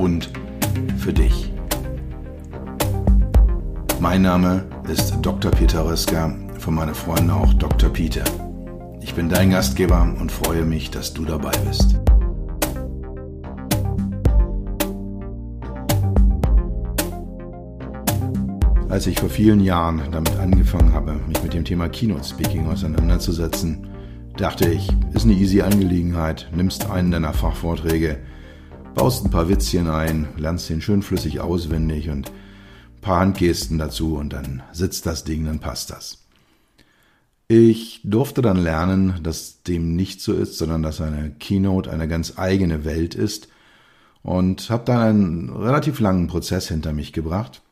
und für dich. Mein Name ist Dr. Peter Röska, von meinen Freunden auch Dr. Peter. Ich bin dein Gastgeber und freue mich, dass du dabei bist. Als ich vor vielen Jahren damit angefangen habe, mich mit dem Thema Keynote Speaking auseinanderzusetzen, dachte ich, ist eine easy Angelegenheit, nimmst einen deiner Fachvorträge, baust ein paar Witzchen ein, lernst den schön flüssig auswendig und ein paar Handgesten dazu und dann sitzt das Ding, dann passt das. Ich durfte dann lernen, dass dem nicht so ist, sondern dass eine Keynote eine ganz eigene Welt ist und habe dann einen relativ langen Prozess hinter mich gebracht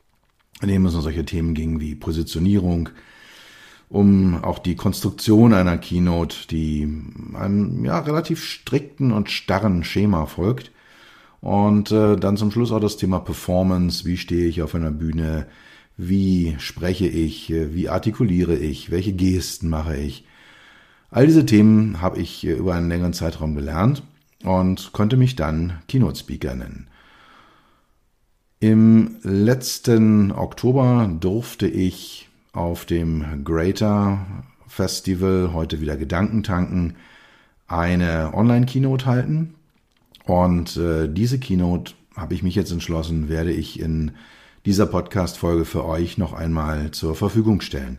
in dem es um solche Themen ging wie Positionierung, um auch die Konstruktion einer Keynote, die einem ja relativ strikten und starren Schema folgt. Und äh, dann zum Schluss auch das Thema Performance, wie stehe ich auf einer Bühne, wie spreche ich, wie artikuliere ich, welche Gesten mache ich. All diese Themen habe ich über einen längeren Zeitraum gelernt und konnte mich dann Keynote Speaker nennen. Im letzten Oktober durfte ich auf dem Greater Festival, heute wieder Gedankentanken, eine Online-Keynote halten. Und äh, diese Keynote habe ich mich jetzt entschlossen, werde ich in dieser Podcast-Folge für euch noch einmal zur Verfügung stellen.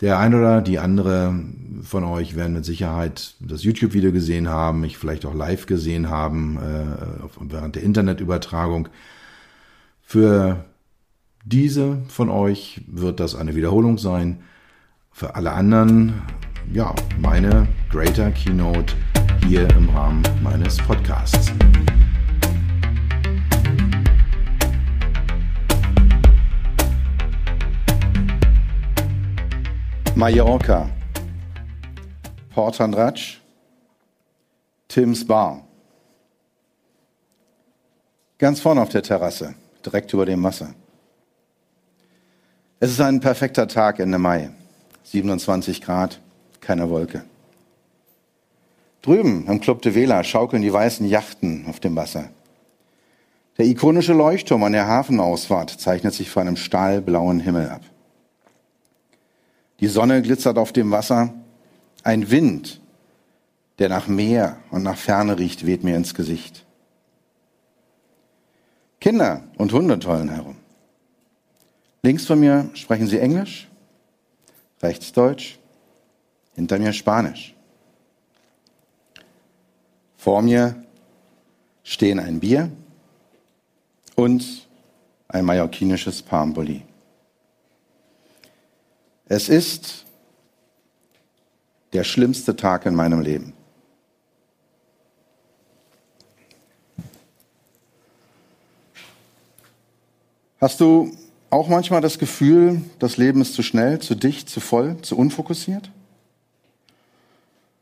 Der ein oder die andere von euch werden mit Sicherheit das YouTube-Video gesehen haben, mich vielleicht auch live gesehen haben äh, während der Internetübertragung. Für diese von euch wird das eine Wiederholung sein. Für alle anderen, ja, meine Greater Keynote hier im Rahmen meines Podcasts. Mallorca, Port Andratsch, Tims Bar. Ganz vorne auf der Terrasse direkt über dem Wasser. Es ist ein perfekter Tag Ende Mai. 27 Grad, keine Wolke. Drüben am Club de Vela schaukeln die weißen Yachten auf dem Wasser. Der ikonische Leuchtturm an der Hafenausfahrt zeichnet sich vor einem stahlblauen Himmel ab. Die Sonne glitzert auf dem Wasser. Ein Wind, der nach Meer und nach Ferne riecht, weht mir ins Gesicht. Kinder und Hunde tollen herum. Links von mir sprechen sie Englisch, rechts Deutsch, hinter mir Spanisch. Vor mir stehen ein Bier und ein mallorquinisches Palmbully. Es ist der schlimmste Tag in meinem Leben. Hast du auch manchmal das Gefühl, das Leben ist zu schnell, zu dicht, zu voll, zu unfokussiert?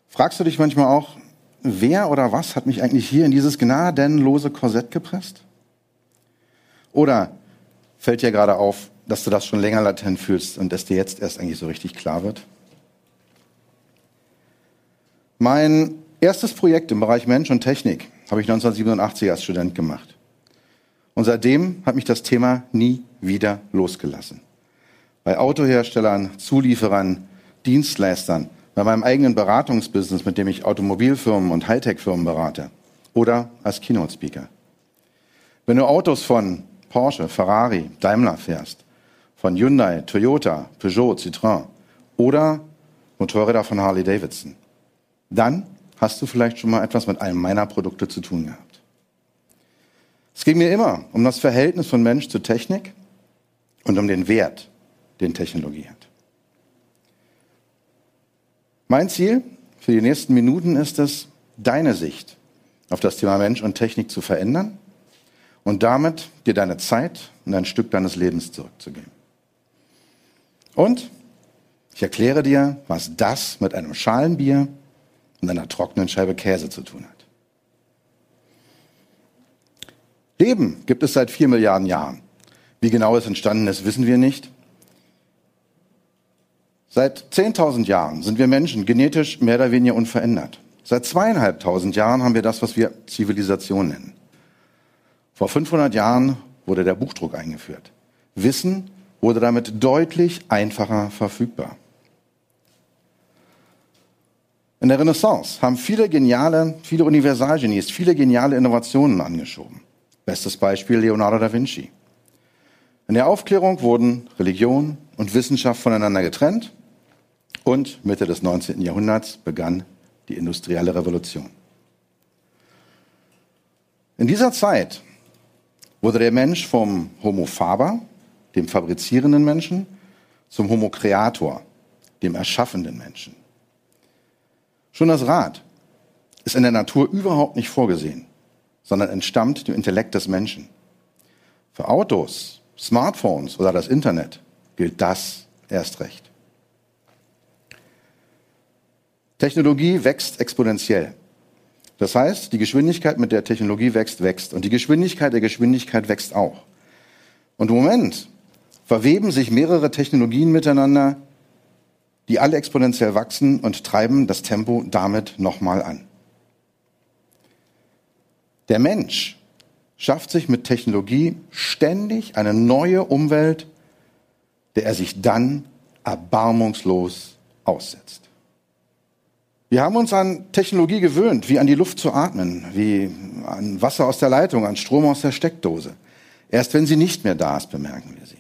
Fragst du dich manchmal auch, wer oder was hat mich eigentlich hier in dieses gnadenlose Korsett gepresst? Oder fällt dir gerade auf, dass du das schon länger latent fühlst und es dir jetzt erst eigentlich so richtig klar wird? Mein erstes Projekt im Bereich Mensch und Technik habe ich 1987 als Student gemacht. Und seitdem hat mich das Thema nie wieder losgelassen. Bei Autoherstellern, Zulieferern, Dienstleistern, bei meinem eigenen Beratungsbusiness, mit dem ich Automobilfirmen und Hightech-Firmen berate oder als Keynote-Speaker. Wenn du Autos von Porsche, Ferrari, Daimler fährst, von Hyundai, Toyota, Peugeot, Citroën oder Motorräder von Harley Davidson, dann hast du vielleicht schon mal etwas mit einem meiner Produkte zu tun gehabt. Es ging mir immer um das Verhältnis von Mensch zu Technik und um den Wert, den Technologie hat. Mein Ziel für die nächsten Minuten ist es, deine Sicht auf das Thema Mensch und Technik zu verändern und damit dir deine Zeit und ein Stück deines Lebens zurückzugeben. Und ich erkläre dir, was das mit einem Schalenbier und einer trockenen Scheibe Käse zu tun hat. Leben gibt es seit vier Milliarden Jahren. Wie genau es entstanden ist, wissen wir nicht. Seit 10.000 Jahren sind wir Menschen genetisch mehr oder weniger unverändert. Seit zweieinhalbtausend Jahren haben wir das, was wir Zivilisation nennen. Vor 500 Jahren wurde der Buchdruck eingeführt. Wissen wurde damit deutlich einfacher verfügbar. In der Renaissance haben viele geniale, viele Universalgenies, viele geniale Innovationen angeschoben. Bestes Beispiel Leonardo da Vinci. In der Aufklärung wurden Religion und Wissenschaft voneinander getrennt und Mitte des 19. Jahrhunderts begann die industrielle Revolution. In dieser Zeit wurde der Mensch vom Homo faber, dem fabrizierenden Menschen, zum Homo creator, dem erschaffenden Menschen. Schon das Rad ist in der Natur überhaupt nicht vorgesehen, sondern entstammt dem Intellekt des Menschen. Für Autos Smartphones oder das Internet gilt das erst recht. Technologie wächst exponentiell. Das heißt, die Geschwindigkeit, mit der Technologie wächst, wächst. Und die Geschwindigkeit der Geschwindigkeit wächst auch. Und im Moment verweben sich mehrere Technologien miteinander, die alle exponentiell wachsen und treiben das Tempo damit nochmal an. Der Mensch schafft sich mit Technologie ständig eine neue Umwelt, der er sich dann erbarmungslos aussetzt. Wir haben uns an Technologie gewöhnt, wie an die Luft zu atmen, wie an Wasser aus der Leitung, an Strom aus der Steckdose. Erst wenn sie nicht mehr da ist, bemerken wir sie.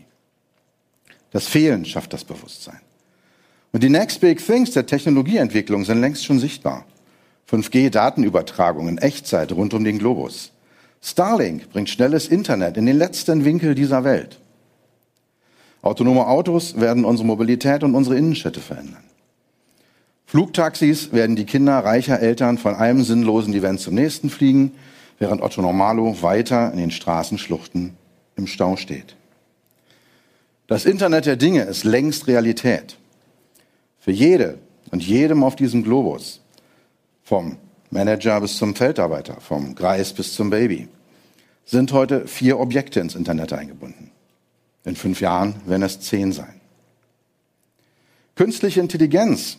Das Fehlen schafft das Bewusstsein. Und die Next Big Things der Technologieentwicklung sind längst schon sichtbar. 5G-Datenübertragung in Echtzeit rund um den Globus. Starlink bringt schnelles Internet in den letzten Winkel dieser Welt. Autonome Autos werden unsere Mobilität und unsere Innenstädte verändern. Flugtaxis werden die Kinder reicher Eltern von einem sinnlosen Event zum nächsten fliegen, während Otto Normalo weiter in den Straßenschluchten im Stau steht. Das Internet der Dinge ist längst Realität. Für jede und jedem auf diesem Globus, vom Manager bis zum Feldarbeiter, vom Greis bis zum Baby, sind heute vier Objekte ins Internet eingebunden. In fünf Jahren werden es zehn sein. Künstliche Intelligenz,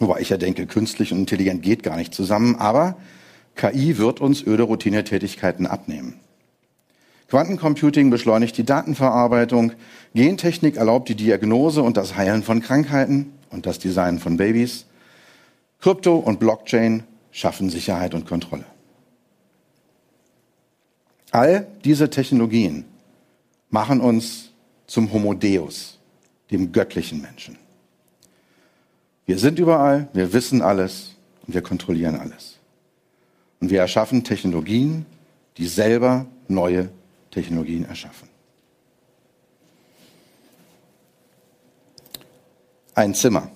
wobei ich ja denke, künstlich und intelligent geht gar nicht zusammen, aber KI wird uns öde Routinetätigkeiten abnehmen. Quantencomputing beschleunigt die Datenverarbeitung, Gentechnik erlaubt die Diagnose und das Heilen von Krankheiten und das Design von Babys, Krypto und Blockchain schaffen Sicherheit und Kontrolle. All diese Technologien machen uns zum Homo Deus, dem göttlichen Menschen. Wir sind überall, wir wissen alles und wir kontrollieren alles. Und wir erschaffen Technologien, die selber neue Technologien erschaffen. Ein Zimmer,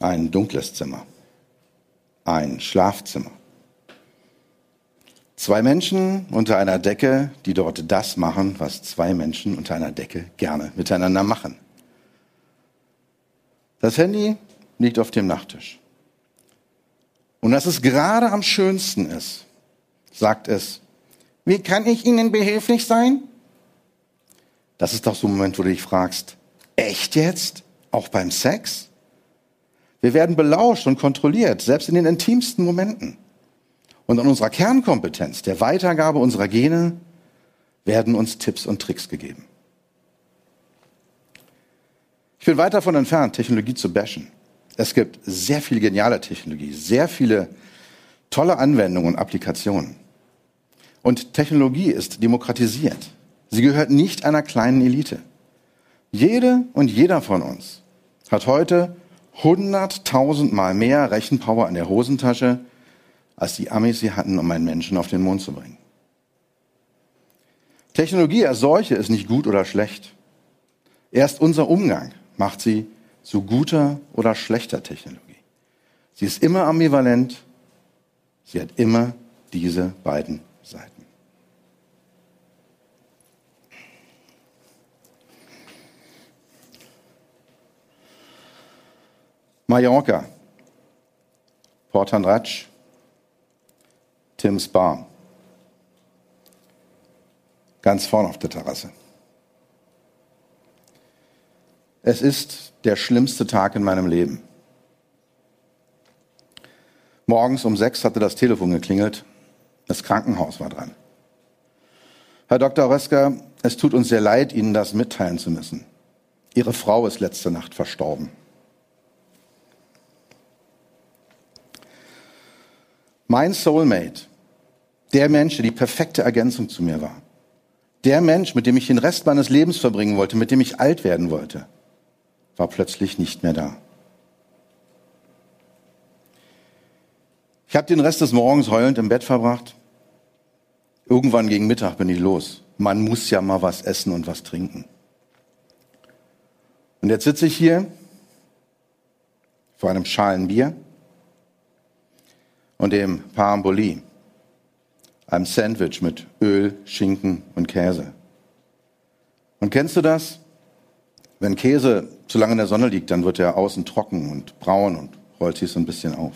ein dunkles Zimmer ein Schlafzimmer. Zwei Menschen unter einer Decke, die dort das machen, was zwei Menschen unter einer Decke gerne miteinander machen. Das Handy liegt auf dem Nachttisch. Und dass es gerade am schönsten ist, sagt es, wie kann ich Ihnen behilflich sein? Das ist doch so ein Moment, wo du dich fragst, echt jetzt? Auch beim Sex? Wir werden belauscht und kontrolliert, selbst in den intimsten Momenten. Und an unserer Kernkompetenz, der Weitergabe unserer Gene, werden uns Tipps und Tricks gegeben. Ich bin weit davon entfernt, Technologie zu bashen. Es gibt sehr viel geniale Technologie, sehr viele tolle Anwendungen und Applikationen. Und Technologie ist demokratisiert. Sie gehört nicht einer kleinen Elite. Jede und jeder von uns hat heute 100.000 Mal mehr Rechenpower in der Hosentasche, als die Amis sie hatten, um einen Menschen auf den Mond zu bringen. Technologie als solche ist nicht gut oder schlecht. Erst unser Umgang macht sie zu guter oder schlechter Technologie. Sie ist immer ambivalent. Sie hat immer diese beiden Seiten. Mallorca, Portanratsch, Tim's Bar, Ganz vorne auf der Terrasse. Es ist der schlimmste Tag in meinem Leben. Morgens um sechs hatte das Telefon geklingelt. Das Krankenhaus war dran. Herr Dr. Rösker, es tut uns sehr leid, Ihnen das mitteilen zu müssen. Ihre Frau ist letzte Nacht verstorben. Mein Soulmate, der Mensch, der die perfekte Ergänzung zu mir war, der Mensch, mit dem ich den Rest meines Lebens verbringen wollte, mit dem ich alt werden wollte, war plötzlich nicht mehr da. Ich habe den Rest des Morgens heulend im Bett verbracht. Irgendwann gegen Mittag bin ich los. Man muss ja mal was essen und was trinken. Und jetzt sitze ich hier vor einem Schalen Bier und dem Paramboli, einem Sandwich mit Öl, Schinken und Käse. Und kennst du das? Wenn Käse zu lange in der Sonne liegt, dann wird er außen trocken und braun und rollt sich so ein bisschen auf.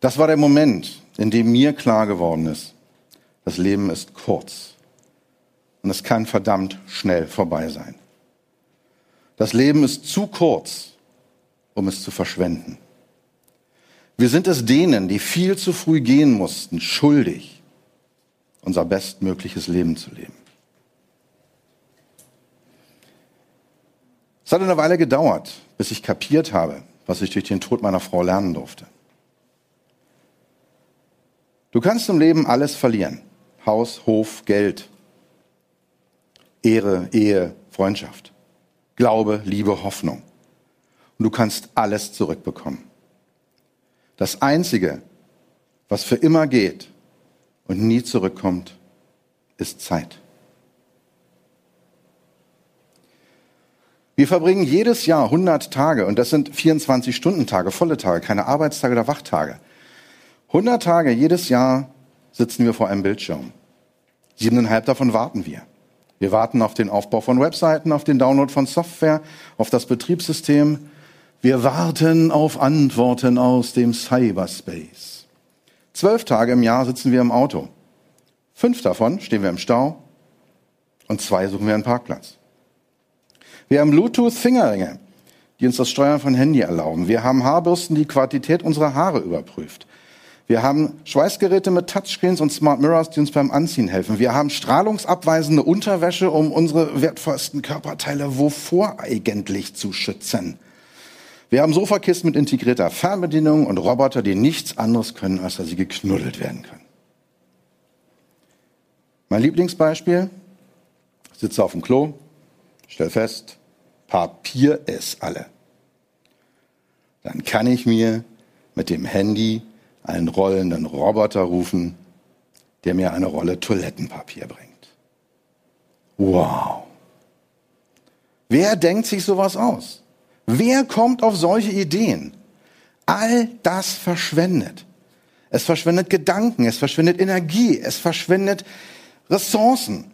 Das war der Moment, in dem mir klar geworden ist, das Leben ist kurz und es kann verdammt schnell vorbei sein. Das Leben ist zu kurz, um es zu verschwenden. Wir sind es denen, die viel zu früh gehen mussten, schuldig, unser bestmögliches Leben zu leben. Es hat eine Weile gedauert, bis ich kapiert habe, was ich durch den Tod meiner Frau lernen durfte. Du kannst im Leben alles verlieren. Haus, Hof, Geld, Ehre, Ehe, Freundschaft, Glaube, Liebe, Hoffnung. Und du kannst alles zurückbekommen. Das Einzige, was für immer geht und nie zurückkommt, ist Zeit. Wir verbringen jedes Jahr 100 Tage und das sind 24-Stunden-Tage, volle Tage, keine Arbeitstage oder Wachtage 100 Tage jedes Jahr sitzen wir vor einem Bildschirm. Siebeneinhalb davon warten wir. Wir warten auf den Aufbau von Webseiten, auf den Download von Software, auf das Betriebssystem. Wir warten auf Antworten aus dem Cyberspace. Zwölf Tage im Jahr sitzen wir im Auto. Fünf davon stehen wir im Stau und zwei suchen wir einen Parkplatz. Wir haben Bluetooth-Fingerringe, die uns das Steuern von Handy erlauben. Wir haben Haarbürsten, die Qualität unserer Haare überprüft. Wir haben Schweißgeräte mit Touchscreens und Smart Mirrors, die uns beim Anziehen helfen. Wir haben strahlungsabweisende Unterwäsche, um unsere wertvollsten Körperteile wovor eigentlich zu schützen. Wir haben Sofakisten mit integrierter Fernbedienung und Roboter, die nichts anderes können, als dass sie geknuddelt werden können. Mein Lieblingsbeispiel, ich sitze auf dem Klo, stell fest, Papier ist alle. Dann kann ich mir mit dem Handy einen rollenden Roboter rufen, der mir eine Rolle Toilettenpapier bringt. Wow. Wer denkt sich sowas aus? Wer kommt auf solche Ideen? All das verschwendet. Es verschwendet Gedanken, es verschwendet Energie, es verschwendet Ressourcen.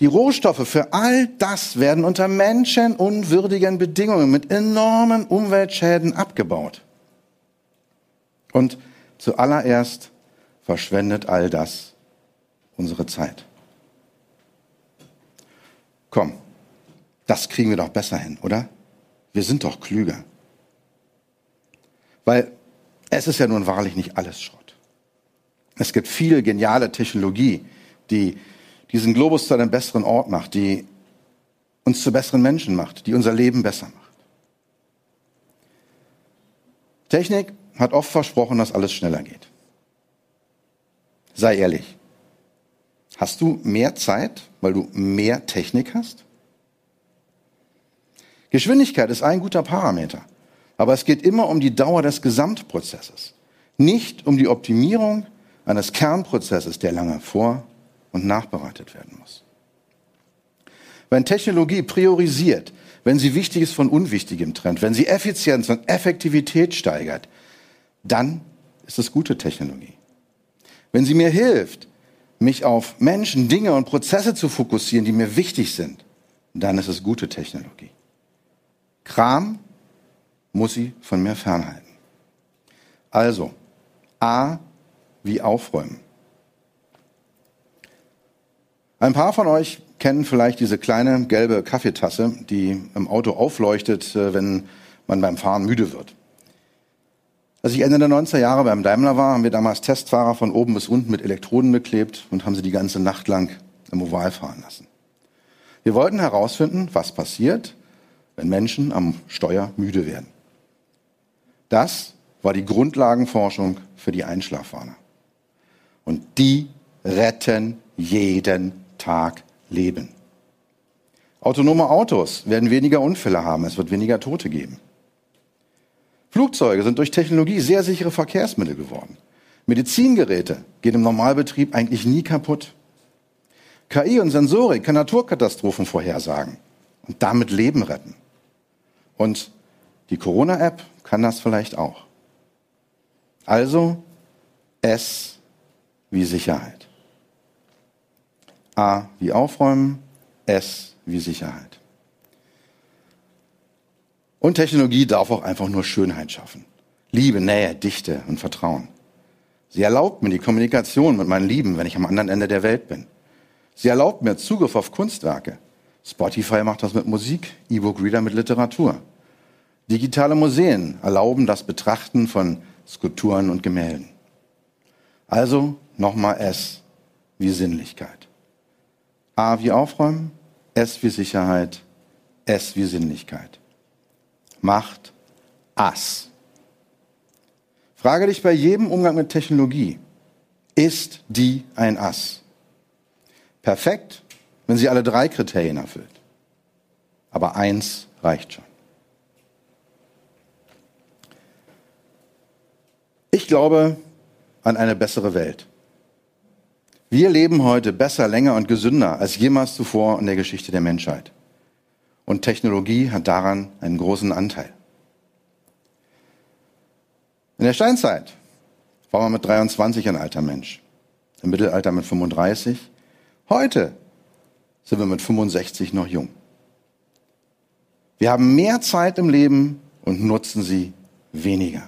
Die Rohstoffe für all das werden unter menschenunwürdigen Bedingungen mit enormen Umweltschäden abgebaut. Und Zuallererst verschwendet all das unsere Zeit. Komm, das kriegen wir doch besser hin, oder? Wir sind doch klüger. Weil es ist ja nun wahrlich nicht alles Schrott. Es gibt viel geniale Technologie, die diesen Globus zu einem besseren Ort macht, die uns zu besseren Menschen macht, die unser Leben besser macht. Technik hat oft versprochen, dass alles schneller geht. Sei ehrlich. Hast du mehr Zeit, weil du mehr Technik hast? Geschwindigkeit ist ein guter Parameter, aber es geht immer um die Dauer des Gesamtprozesses, nicht um die Optimierung eines Kernprozesses, der lange vor- und nachbereitet werden muss. Wenn Technologie priorisiert, wenn sie Wichtiges von Unwichtigem trennt, wenn sie Effizienz und Effektivität steigert, dann ist es gute Technologie. Wenn sie mir hilft, mich auf Menschen, Dinge und Prozesse zu fokussieren, die mir wichtig sind, dann ist es gute Technologie. Kram muss sie von mir fernhalten. Also, A wie aufräumen. Ein paar von euch kennen vielleicht diese kleine gelbe Kaffeetasse, die im Auto aufleuchtet, äh, wenn man beim Fahren müde wird. Als ich Ende der 90er Jahre beim Daimler war, haben wir damals Testfahrer von oben bis unten mit Elektroden beklebt und haben sie die ganze Nacht lang im Oval fahren lassen. Wir wollten herausfinden, was passiert, wenn Menschen am Steuer müde werden. Das war die Grundlagenforschung für die Einschlafwarner. Und die retten jeden Tag Leben. Autonome Autos werden weniger Unfälle haben, es wird weniger Tote geben. Flugzeuge sind durch Technologie sehr sichere Verkehrsmittel geworden. Medizingeräte gehen im Normalbetrieb eigentlich nie kaputt. KI und Sensorik kann Naturkatastrophen vorhersagen und damit Leben retten. Und die Corona-App kann das vielleicht auch. Also S wie Sicherheit. A wie Aufräumen, S wie Sicherheit. Und Technologie darf auch einfach nur Schönheit schaffen. Liebe, Nähe, Dichte und Vertrauen. Sie erlaubt mir die Kommunikation mit meinen Lieben, wenn ich am anderen Ende der Welt bin. Sie erlaubt mir Zugriff auf Kunstwerke. Spotify macht das mit Musik, E-Book-Reader mit Literatur. Digitale Museen erlauben das Betrachten von Skulpturen und Gemälden. Also nochmal S wie Sinnlichkeit. A wie Aufräumen, S wie Sicherheit, S wie Sinnlichkeit macht Ass. Frage dich bei jedem Umgang mit Technologie, ist die ein Ass? Perfekt, wenn sie alle drei Kriterien erfüllt. Aber eins reicht schon. Ich glaube an eine bessere Welt. Wir leben heute besser, länger und gesünder als jemals zuvor in der Geschichte der Menschheit. Und Technologie hat daran einen großen Anteil. In der Steinzeit war man mit 23 ein alter Mensch, im Mittelalter mit 35. Heute sind wir mit 65 noch jung. Wir haben mehr Zeit im Leben und nutzen sie weniger.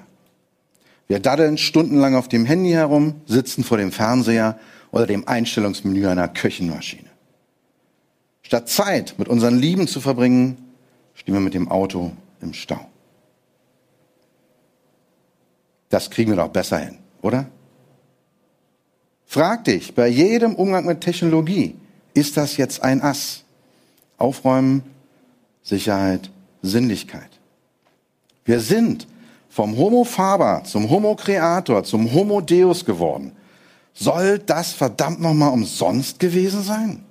Wir daddeln stundenlang auf dem Handy herum, sitzen vor dem Fernseher oder dem Einstellungsmenü einer Küchenmaschine. Statt Zeit mit unseren Lieben zu verbringen, stehen wir mit dem Auto im Stau. Das kriegen wir doch besser hin, oder? Frag dich bei jedem Umgang mit Technologie, ist das jetzt ein Ass? Aufräumen, Sicherheit, Sinnlichkeit. Wir sind vom Homo faber zum Homo creator, zum Homo deus geworden. Soll das verdammt nochmal umsonst gewesen sein?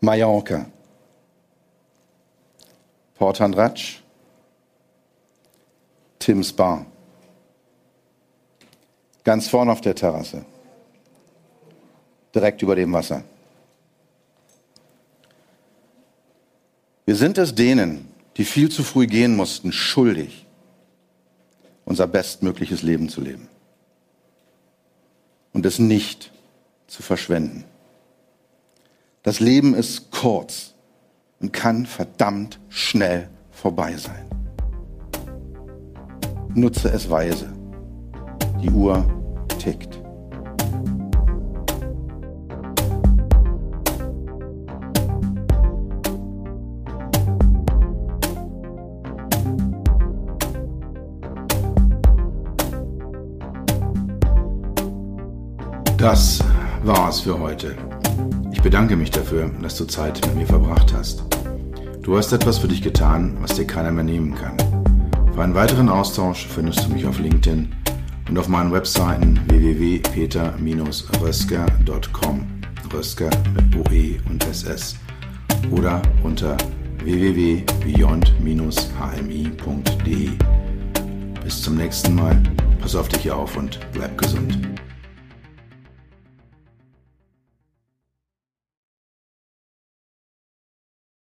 Mallorca, Port Andratsch, Tim's Bar. Ganz vorne auf der Terrasse, direkt über dem Wasser. Wir sind es denen, die viel zu früh gehen mussten, schuldig, unser bestmögliches Leben zu leben und es nicht zu verschwenden. Das Leben ist kurz und kann verdammt schnell vorbei sein. Nutze es weise. Die Uhr tickt. Das war's für heute bedanke mich dafür, dass du Zeit mit mir verbracht hast. Du hast etwas für dich getan, was dir keiner mehr nehmen kann. Für einen weiteren Austausch findest du mich auf LinkedIn und auf meinen Webseiten www.peter-rösker.com Rösker mit OE und SS oder unter www.beyond-hmi.de. Bis zum nächsten Mal. Pass auf dich auf und bleib gesund.